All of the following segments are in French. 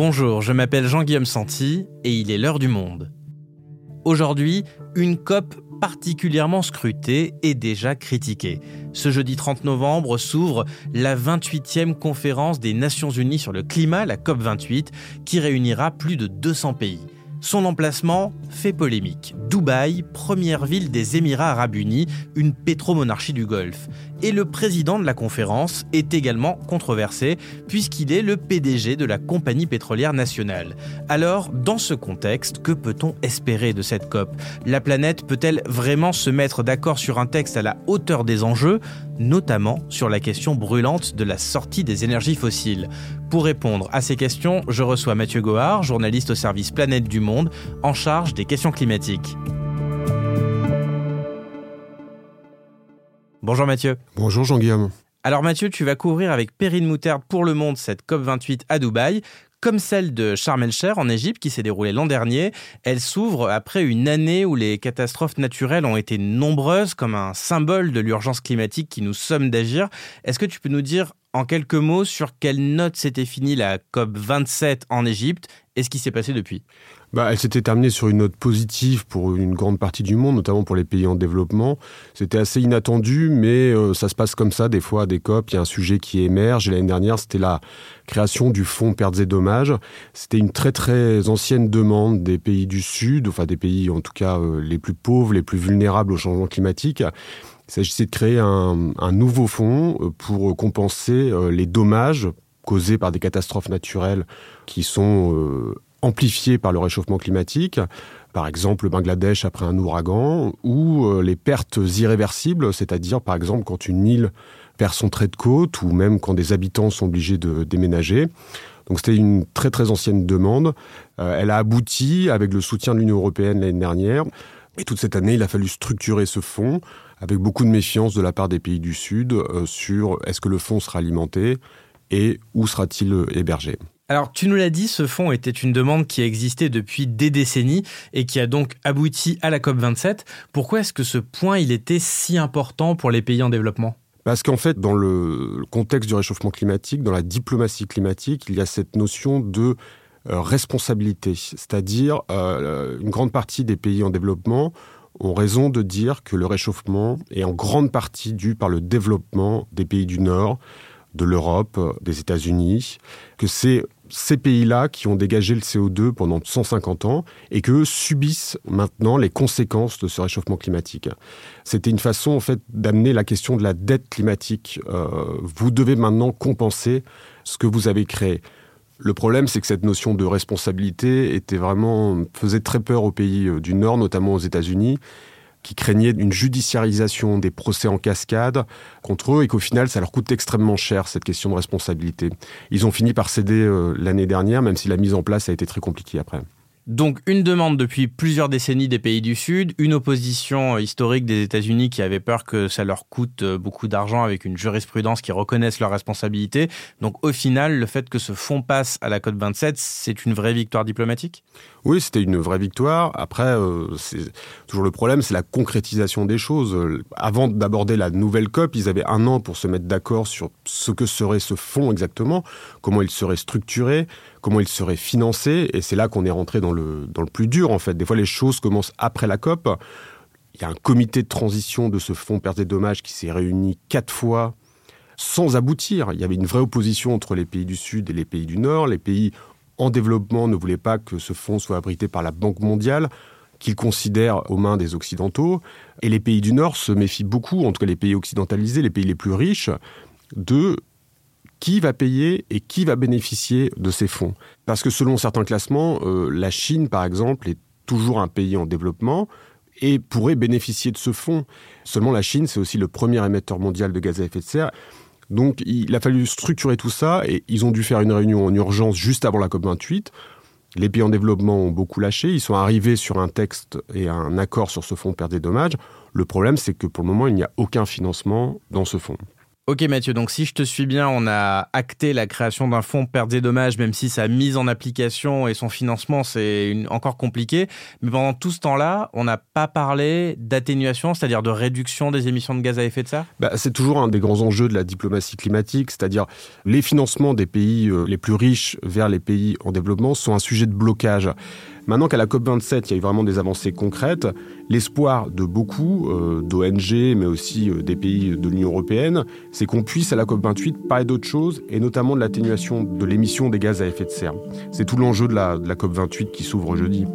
Bonjour, je m'appelle Jean-Guillaume Santi et il est l'heure du monde. Aujourd'hui, une COP particulièrement scrutée et déjà critiquée. Ce jeudi 30 novembre s'ouvre la 28e conférence des Nations Unies sur le climat, la COP28, qui réunira plus de 200 pays. Son emplacement fait polémique. Dubaï, première ville des Émirats arabes unis, une pétromonarchie du Golfe. Et le président de la conférence est également controversé puisqu'il est le PDG de la compagnie pétrolière nationale. Alors, dans ce contexte, que peut-on espérer de cette COP? La planète peut-elle vraiment se mettre d'accord sur un texte à la hauteur des enjeux, notamment sur la question brûlante de la sortie des énergies fossiles? Pour répondre à ces questions, je reçois Mathieu Goard, journaliste au service Planète du Monde, en charge des questions climatiques. Bonjour Mathieu. Bonjour Jean-Guillaume. Alors Mathieu, tu vas couvrir avec Perrine Moutarde pour Le Monde cette COP28 à Dubaï. Comme celle de Sharm el-Sheikh en Égypte qui s'est déroulée l'an dernier, elle s'ouvre après une année où les catastrophes naturelles ont été nombreuses comme un symbole de l'urgence climatique qui nous somme d'agir. Est-ce que tu peux nous dire en quelques mots sur quelle note s'était finie la COP 27 en Égypte et ce qui s'est passé depuis bah, Elle s'était terminée sur une note positive pour une grande partie du monde, notamment pour les pays en développement. C'était assez inattendu, mais euh, ça se passe comme ça. Des fois, à des COP, il y a un sujet qui émerge. Et l'année dernière, c'était la création du fonds pertes et dommages. C'était une très très ancienne demande des pays du Sud, enfin des pays en tout cas euh, les plus pauvres, les plus vulnérables au changement climatique. Il s'agissait de créer un, un, nouveau fonds euh, pour compenser les dommages causés par des catastrophes naturelles qui sont euh, amplifiées par le réchauffement climatique, par exemple le Bangladesh après un ouragan, ou euh, les pertes irréversibles, c'est-à-dire par exemple quand une île perd son trait de côte, ou même quand des habitants sont obligés de déménager. Donc c'était une très très ancienne demande. Euh, elle a abouti avec le soutien de l'Union européenne l'année dernière. Et toute cette année, il a fallu structurer ce fonds avec beaucoup de méfiance de la part des pays du Sud sur est-ce que le fonds sera alimenté, et où sera-t-il hébergé alors, tu nous l'as dit, ce fonds était une demande qui existait depuis des décennies et qui a donc abouti à la COP27. Pourquoi est-ce que ce point, il était si important pour les pays en développement? Parce qu'en fait, dans le contexte du réchauffement climatique, dans la diplomatie climatique, il y a cette notion de euh, responsabilité. C'est-à-dire, euh, une grande partie des pays en développement ont raison de dire que le réchauffement est en grande partie dû par le développement des pays du Nord, de l'Europe, des États-Unis, que c'est ces pays-là qui ont dégagé le CO2 pendant 150 ans et que subissent maintenant les conséquences de ce réchauffement climatique. C'était une façon en fait d'amener la question de la dette climatique. Euh, vous devez maintenant compenser ce que vous avez créé. Le problème, c'est que cette notion de responsabilité était vraiment faisait très peur aux pays euh, du Nord, notamment aux États-Unis, qui craignaient une judiciarisation des procès en cascade contre eux et qu'au final, ça leur coûte extrêmement cher, cette question de responsabilité. Ils ont fini par céder euh, l'année dernière, même si la mise en place a été très compliquée après. Donc une demande depuis plusieurs décennies des pays du Sud, une opposition historique des États-Unis qui avait peur que ça leur coûte euh, beaucoup d'argent avec une jurisprudence qui reconnaisse leurs responsabilités. Donc au final, le fait que ce fonds passe à la COP 27, c'est une vraie victoire diplomatique? Oui, c'était une vraie victoire. Après, euh, toujours le problème, c'est la concrétisation des choses. Avant d'aborder la nouvelle COP, ils avaient un an pour se mettre d'accord sur ce que serait ce fonds exactement, comment il serait structuré, comment il serait financé. Et c'est là qu'on est rentré dans le, dans le plus dur, en fait. Des fois, les choses commencent après la COP. Il y a un comité de transition de ce fonds pertes et dommages qui s'est réuni quatre fois sans aboutir. Il y avait une vraie opposition entre les pays du Sud et les pays du Nord. Les pays en développement ne voulaient pas que ce fonds soit abrité par la Banque mondiale qu'ils considèrent aux mains des Occidentaux. Et les pays du Nord se méfient beaucoup, en tout cas les pays occidentalisés, les pays les plus riches, de qui va payer et qui va bénéficier de ces fonds. Parce que selon certains classements, euh, la Chine, par exemple, est toujours un pays en développement et pourrait bénéficier de ce fonds. Seulement la Chine, c'est aussi le premier émetteur mondial de gaz à effet de serre. Donc il a fallu structurer tout ça et ils ont dû faire une réunion en urgence juste avant la COP28. Les pays en développement ont beaucoup lâché, ils sont arrivés sur un texte et un accord sur ce fonds perte des dommages. Le problème, c'est que pour le moment, il n'y a aucun financement dans ce fonds. Ok Mathieu, donc si je te suis bien, on a acté la création d'un fonds pertes et dommages, même si sa mise en application et son financement c'est encore compliqué. Mais pendant tout ce temps-là, on n'a pas parlé d'atténuation, c'est-à-dire de réduction des émissions de gaz à effet de serre? Bah, C'est toujours un des grands enjeux de la diplomatie climatique, c'est-à-dire les financements des pays euh, les plus riches vers les pays en développement sont un sujet de blocage. Maintenant qu'à la COP27, il y a eu vraiment des avancées concrètes, l'espoir de beaucoup, euh, d'ONG, mais aussi euh, des pays de l'Union européenne, c'est qu'on puisse à la COP28 parler d'autres choses, et notamment de l'atténuation de l'émission des gaz à effet de serre. C'est tout l'enjeu de la, de la COP28 qui s'ouvre jeudi.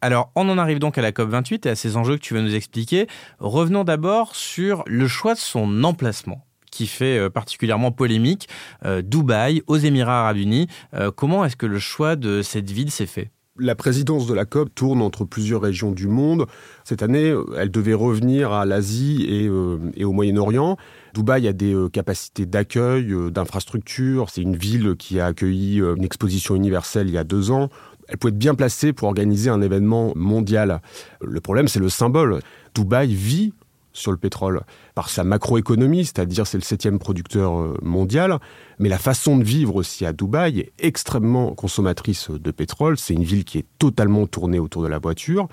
Alors, on en arrive donc à la COP28 et à ces enjeux que tu veux nous expliquer. Revenons d'abord sur le choix de son emplacement qui fait euh, particulièrement polémique, euh, Dubaï, aux Émirats arabes unis. Euh, comment est-ce que le choix de cette ville s'est fait? La présidence de la COP tourne entre plusieurs régions du monde. Cette année, elle devait revenir à l'Asie et, au Moyen-Orient. Dubaï a des capacités d'accueil, d'infrastructures. C'est une ville qui a accueilli une exposition universelle il y a deux ans. Elle peut être bien placée pour organiser un événement mondial. Le problème, c'est le symbole. Dubaï vit sur le pétrole par sa macroéconomie, c'est-à-dire c'est le septième producteur euh, mondial, mais la façon de vivre aussi à Dubaï est extrêmement consommatrice de pétrole. C'est une ville qui est totalement tournée autour de la voiture,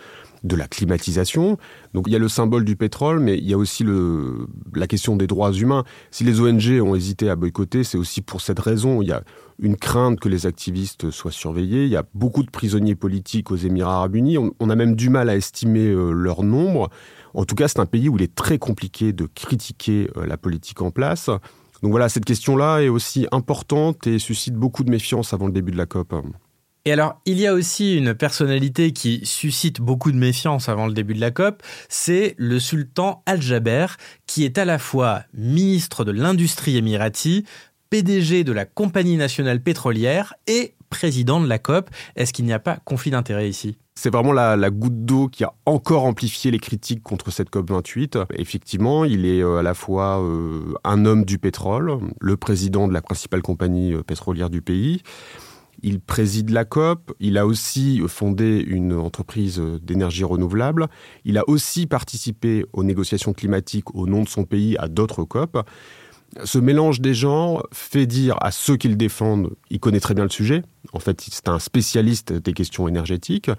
de la climatisation. Donc il y a le symbole du pétrole, mais il y a aussi la question des droits humains. Si les ONG ont hésité à boycotter, c'est aussi pour cette raison. Il y a une crainte que les activistes soient surveillés. Il y a beaucoup de prisonniers politiques aux Émirats arabes unis. On, a même du mal à estimer euh, leur nombre. En tout cas, c'est un pays où il est très compliqué de critiquer euh, la politique en place. Donc voilà, cette question-là est aussi importante et suscite beaucoup de méfiance avant le début de la COP. Et alors, il y a aussi une personnalité qui suscite beaucoup de méfiance avant le début de la COP, c'est le sultan Al-Jaber, qui est à la fois ministre de l'industrie émirati, PDG de la Compagnie nationale pétrolière et président de la COP. Est-ce qu'il n'y a pas conflit d'intérêt ici? C'est vraiment la, goutte d'eau qui a encore amplifié les critiques contre cette COP28. Effectivement, il est euh, à la fois euh, un homme du pétrole, le président de la principale compagnie euh, pétrolière du pays. Il préside la COP, il a aussi fondé une entreprise d'énergie renouvelable, il a aussi participé aux négociations climatiques au nom de son pays à d'autres COP. Ce mélange des genres fait dire à ceux qui le défendent, il connaît très bien le sujet, en fait c'est un spécialiste des questions énergétiques,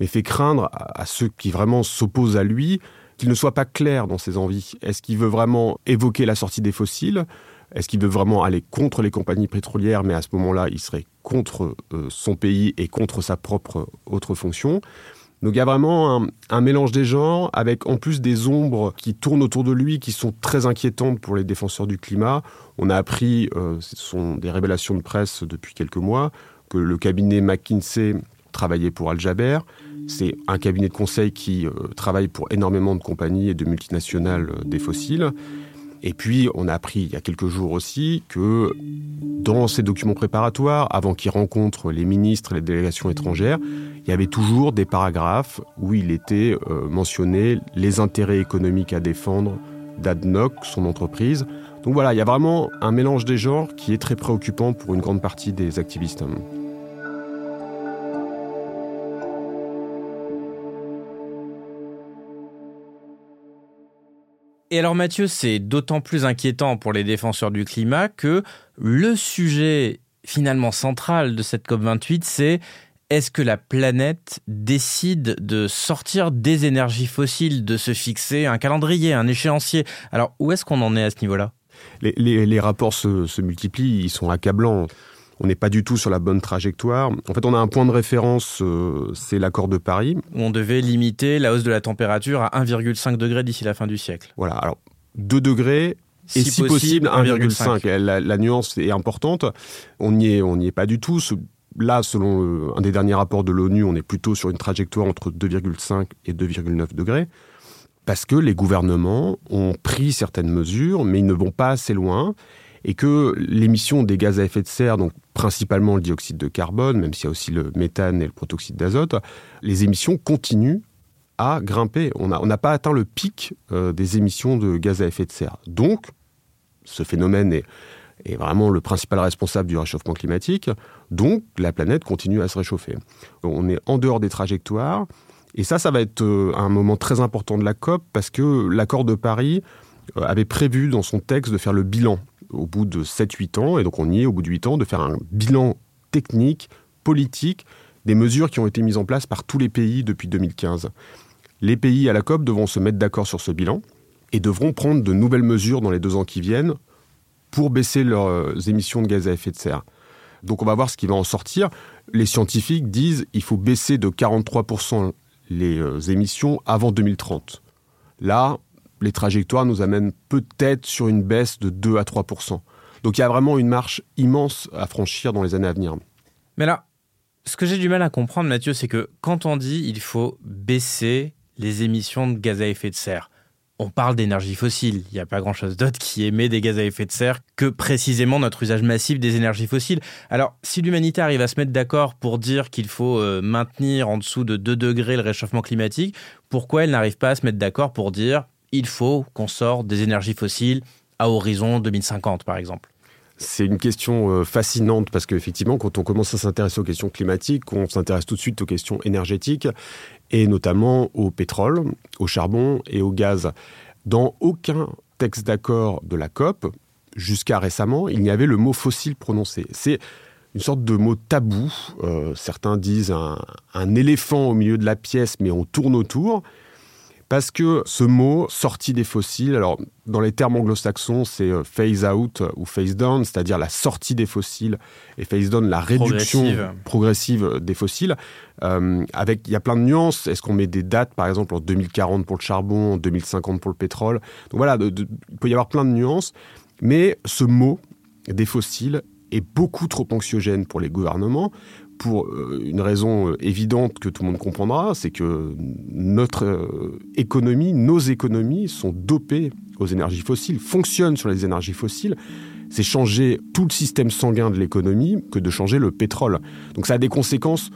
mais fait craindre à, ceux qui vraiment s'opposent à lui qu'il ne soit pas clair dans ses envies. Est-ce qu'il veut vraiment évoquer la sortie des fossiles? Est-ce qu'il veut vraiment aller contre les compagnies pétrolières, mais à ce moment-là, il serait contre euh, son pays et contre sa propre autre fonction? Donc il y a vraiment un, mélange des genres avec en plus des ombres qui tournent autour de lui qui sont très inquiétantes pour les défenseurs du climat. On a appris, euh, ce sont des révélations de presse depuis quelques mois, que le cabinet McKinsey travaillait pour Al Jaber. C'est un cabinet de conseil qui euh, travaille pour énormément de compagnies et de multinationales euh, des fossiles. Et puis, on a appris il y a quelques jours aussi que dans ces documents préparatoires, avant qu'il rencontre les ministres et les délégations étrangères, il y avait toujours des paragraphes où il était euh, mentionné les intérêts économiques à défendre d'Adnoc, son entreprise. Donc voilà, il y a vraiment un mélange des genres qui est très préoccupant pour une grande partie des activistes. Et alors Mathieu, c'est d'autant plus inquiétant pour les défenseurs du climat que le sujet finalement central de cette COP28, c'est est-ce que la planète décide de sortir des énergies fossiles, de se fixer un calendrier, un échéancier? Alors où est-ce qu'on en est à ce niveau-là? Les, rapports se, se multiplient, ils sont accablants on n'est pas du tout sur la bonne trajectoire. En fait, on a un point de référence, euh, c'est l'accord de Paris. Où on devait limiter la hausse de la température à 1,5 degré d'ici la fin du siècle. Voilà, alors 2 degrés et si, possible 1,5. La, nuance est importante. On n'y est, on est pas du tout. Là, selon euh, un des derniers rapports de l'ONU, on est plutôt sur une trajectoire entre 2,5 et 2,9 degrés. Parce que les gouvernements ont pris certaines mesures, mais ils ne vont pas assez loin et que l'émission des gaz à effet de serre, donc principalement le dioxyde de carbone, même s'il y a aussi le méthane et le protoxyde d'azote, les émissions continuent à grimper. On n'a pas atteint le pic euh, des émissions de gaz à effet de serre. Donc, ce phénomène est, est vraiment le principal responsable du réchauffement climatique. Donc, la planète continue à se réchauffer. On est en dehors des trajectoires. Et ça, ça va être euh, un moment très important de la COP parce que l'accord de Paris avait prévu dans son texte de faire le bilan au bout de 7-8 ans, et donc on y est au bout de 8 ans, de faire un bilan technique, politique, des mesures qui ont été mises en place par tous les pays depuis 2015. Les pays à la COP devront se mettre d'accord sur ce bilan et devront prendre de nouvelles mesures dans les deux ans qui viennent pour baisser leurs euh, émissions de gaz à effet de serre. Donc on va voir ce qui va en sortir. Les scientifiques disent qu'il faut baisser de 43% les euh, émissions avant 2030. Là, les trajectoires nous amènent peut-être sur une baisse de 2 à 3% Donc il y a vraiment une marche immense à franchir dans les années à venir. Mais là, ce que j'ai du mal à comprendre, Mathieu, c'est que quand on dit il faut baisser les émissions de gaz à effet de serre, on parle d'énergie fossile. Il n'y a pas grand-chose d'autre qui émet des gaz à effet de serre que précisément notre usage massif des énergies fossiles. Alors, si l'humanité arrive à se mettre d'accord pour dire qu'il faut euh, maintenir en dessous de 2 degrés le réchauffement climatique, pourquoi elle n'arrive pas à se mettre d'accord pour dire il faut qu'on sorte des énergies fossiles à horizon 2050, par exemple c'est une question euh, fascinante parce qu'effectivement, quand on commence à s'intéresser aux questions climatiques, on s'intéresse tout de suite aux questions énergétiques et notamment au pétrole, au charbon et au gaz. Dans aucun texte d'accord de la COP, jusqu'à récemment, il n'y avait le mot fossile prononcé. C'est une sorte de mot tabou. Euh, certains disent un, éléphant au milieu de la pièce, mais on tourne autour. Parce que ce mot, sortie des fossiles, alors dans les termes anglo-saxons, c'est euh, phase out ou phase down, c'est-à-dire la sortie des fossiles, et phase down, la réduction progressive, des fossiles. Euh, avec, il y a plein de nuances. Est-ce qu'on met des dates, par exemple, en 2040 pour le charbon, en 2050 pour le pétrole? Donc voilà, il peut y avoir plein de nuances. Mais ce mot des fossiles est beaucoup trop anxiogène pour les gouvernements pour euh, une raison euh, évidente que tout le monde comprendra, c'est que notre euh, économie, nos économies sont dopées aux énergies fossiles, fonctionnent sur les énergies fossiles. C'est changer tout le système sanguin de l'économie que de changer le pétrole. Donc ça a des conséquences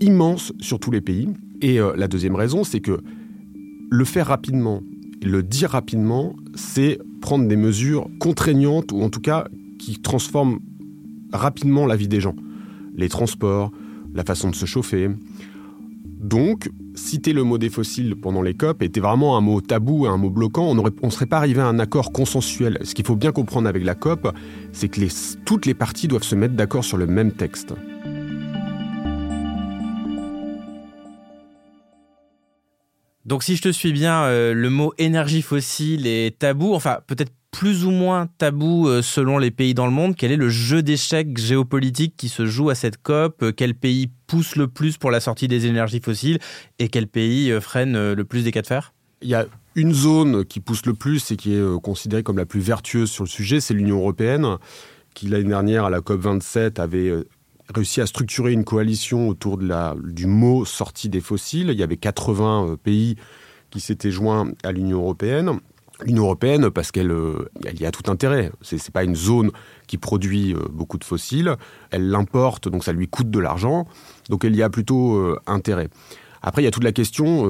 immenses sur tous les pays. Et la deuxième raison, c'est que le faire rapidement, le dire rapidement, c'est prendre des mesures contraignantes ou en tout cas qui transforment rapidement la vie des gens les transports, la façon de se chauffer. Donc, citer le mot des fossiles pendant les COP était vraiment un mot tabou, un mot bloquant. On ne serait pas arrivé à un accord consensuel. Ce qu'il faut bien comprendre avec la COP, c'est que toutes les parties doivent se mettre d'accord sur le même texte. Donc si je te suis bien, euh, le mot énergie fossile est tabou, enfin peut-être plus ou moins tabou euh, selon les pays dans le monde. Quel est le jeu d'échecs géopolitique qui se joue à cette COP? Euh, Quel pays pousse le plus pour la sortie des énergies fossiles? Et quel pays freine le plus des cas de fer? Il y a une zone qui pousse le plus et qui est considérée comme la plus vertueuse sur le sujet, c'est l'Union européenne, qui l'année dernière à la COP 27 avait réussi à structurer une coalition autour de la, du mot sortie des fossiles. Il y avait 80 euh, pays qui s'étaient joints à l'Union européenne. L'Union européenne, parce qu'elle euh, elle y a tout intérêt. Ce n'est pas une zone qui produit euh, beaucoup de fossiles. Elle l'importe, donc ça lui coûte de l'argent. Donc elle y a plutôt intérêt. Après, il y a toute la question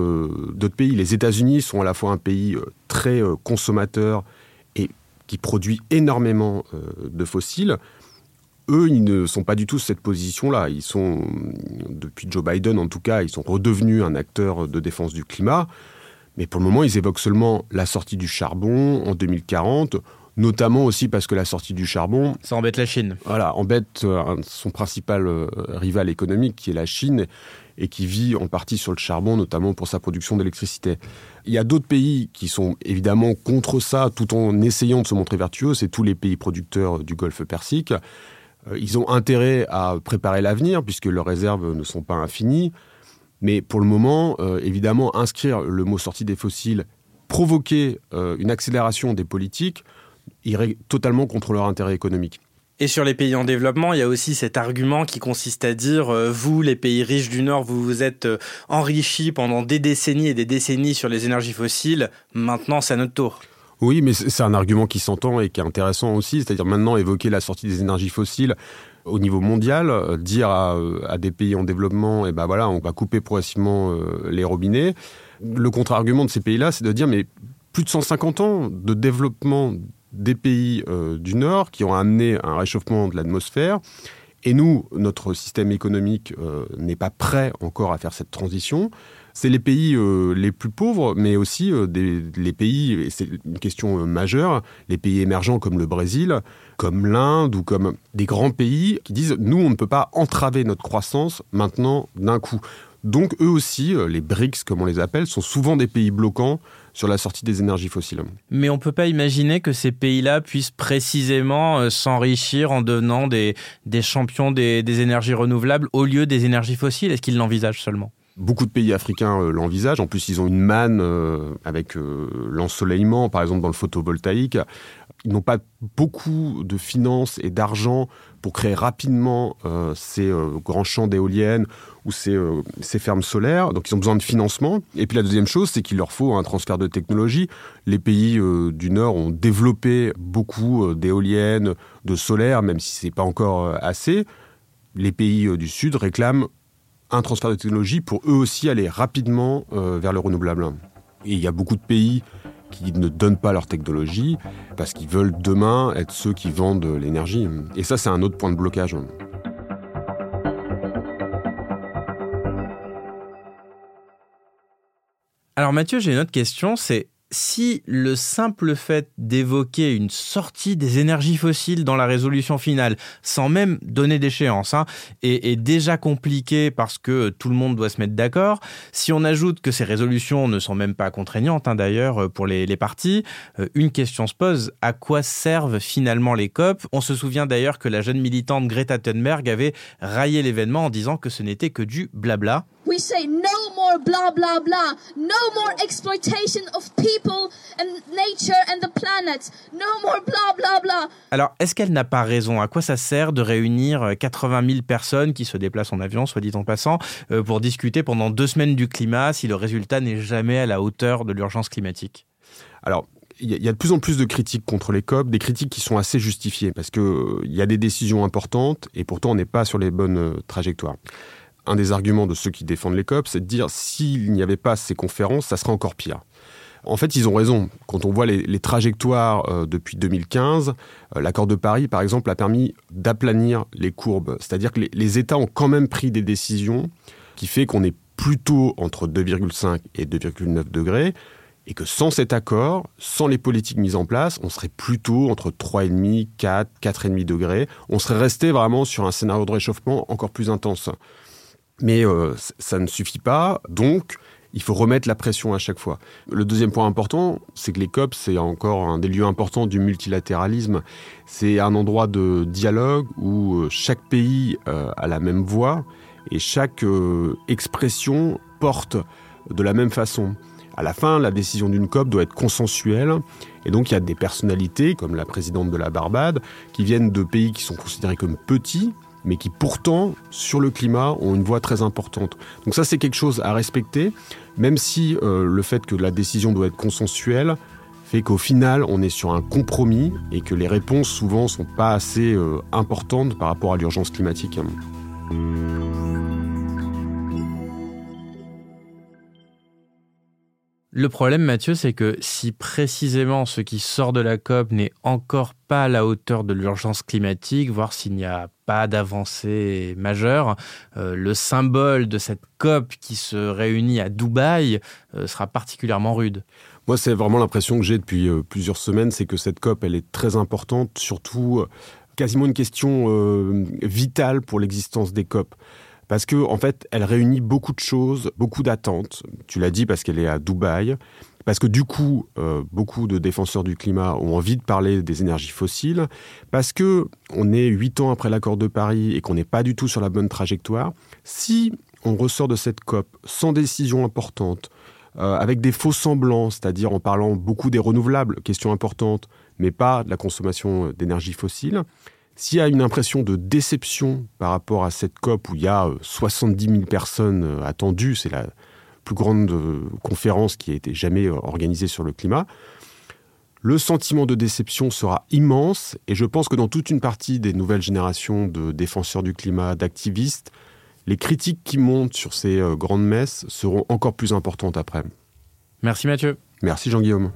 d'autres pays. Les États-Unis sont à la fois un pays très consommateur et qui produit énormément de fossiles, eux, ils ne sont pas du tout cette position-là. Ils sont, depuis Joe Biden en tout cas, ils sont redevenus un acteur de défense du climat. Mais pour le moment, ils évoquent seulement la sortie du charbon en 2040, notamment aussi parce que la sortie du charbon... Ça embête la Chine. Voilà, embête euh, son principal euh, rival économique, qui est la Chine, et qui vit en partie sur le charbon, notamment pour sa production d'électricité. Il y a d'autres pays qui sont évidemment contre ça, tout en essayant de se montrer vertueux, c'est tous les pays producteurs du Golfe Persique. Euh, ils ont intérêt à préparer l'avenir puisque leurs réserves ne sont pas infinies. Mais pour le moment, euh, évidemment, inscrire le mot sortie des fossiles, provoquer euh, une accélération des politiques, irait totalement contre leur intérêt économique. Et sur les pays en développement, il y a aussi cet argument qui consiste à dire, vous, les pays riches du Nord, vous vous êtes enrichis pendant des décennies et des décennies sur les énergies fossiles, maintenant c'est à notre tour. Oui, mais c'est un argument qui s'entend et qui est intéressant aussi, c'est-à-dire maintenant évoquer la sortie des énergies fossiles au niveau mondial, euh, dire à, des pays en développement, eh ben voilà, on va couper progressivement euh, les robinets. Le contre-argument de ces pays-là, c'est de dire, mais plus de 150 ans de développement des pays euh, du Nord qui ont amené un réchauffement de l'atmosphère, Et nous, notre système économique euh, n'est pas prêt encore à faire cette transition. C'est les pays euh, les plus pauvres, mais aussi euh, les pays, et c'est une question majeure, les pays émergents comme le Brésil, comme l'Inde ou comme des grands pays qui disent nous, on ne peut pas entraver notre croissance maintenant d'un coup. Donc eux aussi, les BRICS comme on les appelle, sont souvent des pays bloquants sur la sortie des énergies fossiles. Mais on ne peut pas imaginer que ces pays-là puissent précisément euh, s'enrichir en devenant des, des champions des, des, énergies renouvelables au lieu des énergies fossiles. Est-ce qu'ils l'envisagent seulement? Beaucoup de pays africains euh, l'envisagent. En plus, ils ont une manne euh, avec l'ensoleillement, par exemple dans le photovoltaïque. Ils n'ont pas beaucoup de finances et d'argent pour créer rapidement euh, ces euh, grands champs d'éoliennes ou ces, euh, ces, fermes solaires. Donc ils ont besoin de financement. Et puis la deuxième chose, c'est qu'il leur faut un transfert de technologie. Les pays du Nord ont développé beaucoup d'éoliennes, de solaire, même si ce n'est pas encore assez. Les pays du Sud réclament un transfert de technologie pour eux aussi aller rapidement vers le renouvelable. Et il y a beaucoup de pays qui ne donnent pas leur technologie parce qu'ils veulent demain être ceux qui vendent l'énergie. Et ça, c'est un autre point de blocage. Alors Mathieu, j'ai une autre question, si le simple fait d'évoquer une sortie des énergies fossiles dans la résolution finale, sans même donner d'échéance, hein, est, déjà compliqué parce que tout le monde doit se mettre d'accord, si on ajoute que ces résolutions ne sont même pas contraignantes hein, d'ailleurs pour les, les partis, euh, une question se pose, à quoi servent finalement les COP? On se souvient d'ailleurs que la jeune militante Greta Thunberg avait raillé l'événement en disant que ce n'était que du blabla. We say no more blah blah blah, no more exploitation of people and nature and the planet, no more blah blah blah. Alors, est-ce qu'elle n'a pas raison? À quoi ça sert de réunir 80 euh, 000 personnes qui se déplacent en avion, soit dit en passant, euh, pour discuter pendant deux semaines du climat si le résultat n'est jamais à la hauteur de l'urgence climatique? Alors, il y a de plus en plus de critiques contre les COP, des critiques qui sont assez justifiées, parce qu'il euh, il y a des décisions importantes et pourtant on n'est pas sur les bonnes trajectoires un des arguments de ceux qui défendent les COP, c'est de dire s'il n'y avait pas ces conférences, ça serait encore pire. En fait, ils ont raison. Quand on voit les, trajectoires euh, depuis 2015, euh, l'accord de Paris, par exemple, a permis d'aplanir les courbes. C'est-à-dire que les, États ont quand même pris des décisions qui fait qu'on est plutôt entre 2,5 et 2,9 degrés, et que sans cet accord, sans les politiques mises en place, on serait plutôt entre 3,5, 4, 4,5 degrés. On serait resté vraiment sur un scénario de réchauffement encore plus intense. Mais euh, ça ne suffit pas, donc il faut remettre la pression à chaque fois. Le deuxième point important, c'est que les COP, c'est encore un des lieux importants du multilatéralisme. C'est un endroit de dialogue où euh, chaque pays euh, a la même voix et chaque expression porte de la même façon. À la fin, la décision d'une COP doit être consensuelle. Et donc, il y a des personnalités, comme la présidente de la Barbade, qui viennent de pays qui sont considérés comme petits, mais qui pourtant, sur le climat, ont une voix très importante. Donc ça, c'est quelque chose à respecter, même si euh, le fait que la décision doit être consensuelle fait qu'au final, on est sur un compromis et que les réponses, souvent, sont pas assez euh, importantes par rapport à l'urgence climatique. Le problème, Mathieu, c'est que si précisément ce qui sort de la COP n'est encore pas à la hauteur de l'urgence climatique, voire s'il n'y a pas d'avancée majeure, euh, le symbole de cette COP qui se réunit à Dubaï euh, sera particulièrement rude. Moi, c'est vraiment l'impression que j'ai depuis euh, plusieurs semaines, c'est que cette COP, elle est très importante, surtout quasiment une question vitale pour l'existence des COP parce que en fait, elle réunit beaucoup de choses, beaucoup d'attentes. Tu l'as dit parce qu'elle est à Dubaï, parce que du coup, euh, beaucoup de défenseurs du climat ont envie de parler des énergies fossiles, parce que on est huit ans après l'accord de Paris et qu'on n'est pas du tout sur la bonne trajectoire. Si on ressort de cette COP sans décision importante, euh, avec des faux semblants, c'est-à-dire en parlant beaucoup des renouvelables, question importante, mais pas de la consommation d'énergie fossile, s'il y a une impression de déception par rapport à cette COP où il y a 70 euh, 000 personnes euh, attendues, c'est la plus grande euh, conférence qui a été jamais organisée sur le climat, le sentiment de déception sera immense et je pense que dans toute une partie des nouvelles générations de défenseurs du climat, d'activistes, les critiques qui montent sur ces grandes messes seront encore plus importantes après. Merci Mathieu. Merci Jean-Guillaume.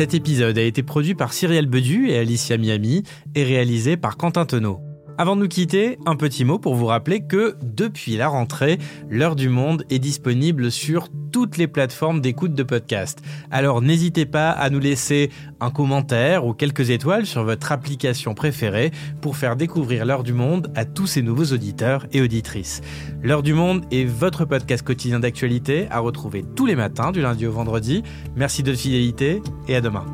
Cet épisode a été produit par Cyrielle Bedu et Alicia Miami et réalisé par Quentin Tenot. Avant de nous quitter, un petit mot pour vous rappeler que depuis la rentrée, l'heure du monde est disponible sur toutes les plateformes d'écoute de podcast. Alors n'hésitez pas à nous laisser un commentaire ou quelques étoiles sur votre application préférée pour faire découvrir l'heure du monde à tous ces nouveaux auditeurs et auditrices. L'heure du monde est votre podcast quotidien d'actualité à retrouver tous les matins du lundi au vendredi. Merci de votre fidélité et à demain.